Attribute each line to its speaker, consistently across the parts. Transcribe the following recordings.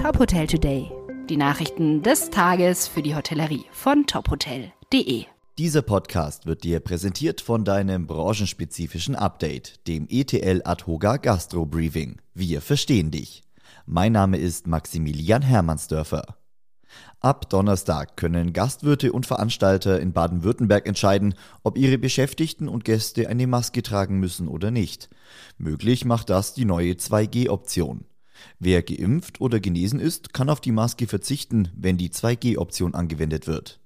Speaker 1: Top Hotel Today. Die Nachrichten des Tages für die Hotellerie von tophotel.de.
Speaker 2: Dieser Podcast wird dir präsentiert von deinem branchenspezifischen Update, dem ETL Adhoga Gastro Briefing. Wir verstehen dich. Mein Name ist Maximilian Hermannsdörfer. Ab Donnerstag können Gastwirte und Veranstalter in Baden-Württemberg entscheiden, ob ihre Beschäftigten und Gäste eine Maske tragen müssen oder nicht. Möglich macht das die neue 2G-Option. Wer geimpft oder genesen ist, kann auf die Maske verzichten, wenn die 2G-Option angewendet wird.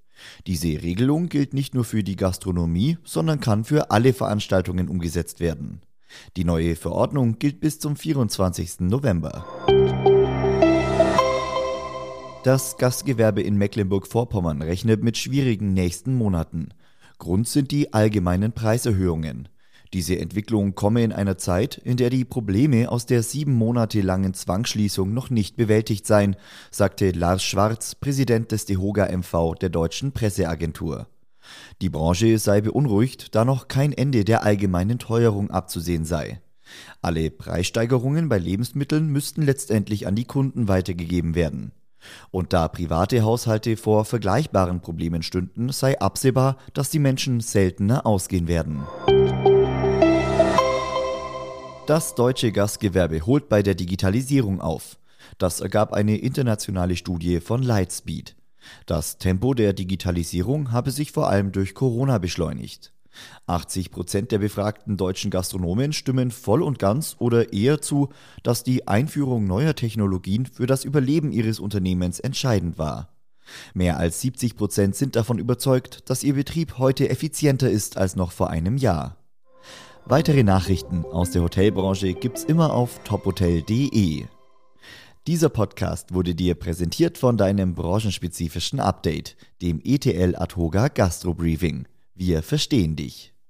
Speaker 2: Diese Regelung gilt nicht nur für die Gastronomie, sondern kann für alle Veranstaltungen umgesetzt werden. Die neue Verordnung gilt bis zum 24. November. Das Gastgewerbe in Mecklenburg-Vorpommern rechnet mit schwierigen nächsten Monaten. Grund sind die allgemeinen Preiserhöhungen. Diese Entwicklung komme in einer Zeit, in der die Probleme aus der sieben Monate langen Zwangsschließung noch nicht bewältigt seien, sagte Lars Schwarz, Präsident des DEHOGA MV der deutschen Presseagentur. Die Branche sei beunruhigt, da noch kein Ende der allgemeinen Teuerung abzusehen sei. Alle Preissteigerungen bei Lebensmitteln müssten letztendlich an die Kunden weitergegeben werden. Und da private Haushalte vor vergleichbaren Problemen stünden, sei absehbar, dass die Menschen seltener ausgehen werden. Das deutsche Gastgewerbe holt bei der Digitalisierung auf. Das ergab eine internationale Studie von Lightspeed. Das Tempo der Digitalisierung habe sich vor allem durch Corona beschleunigt. 80 Prozent der befragten deutschen Gastronomen stimmen voll und ganz oder eher zu, dass die Einführung neuer Technologien für das Überleben ihres Unternehmens entscheidend war. Mehr als 70 Prozent sind davon überzeugt, dass ihr Betrieb heute effizienter ist als noch vor einem Jahr. Weitere Nachrichten aus der Hotelbranche gibt's immer auf tophotel.de. Dieser Podcast wurde dir präsentiert von deinem branchenspezifischen Update, dem ETL Adhoga Gastro Briefing. Wir verstehen dich.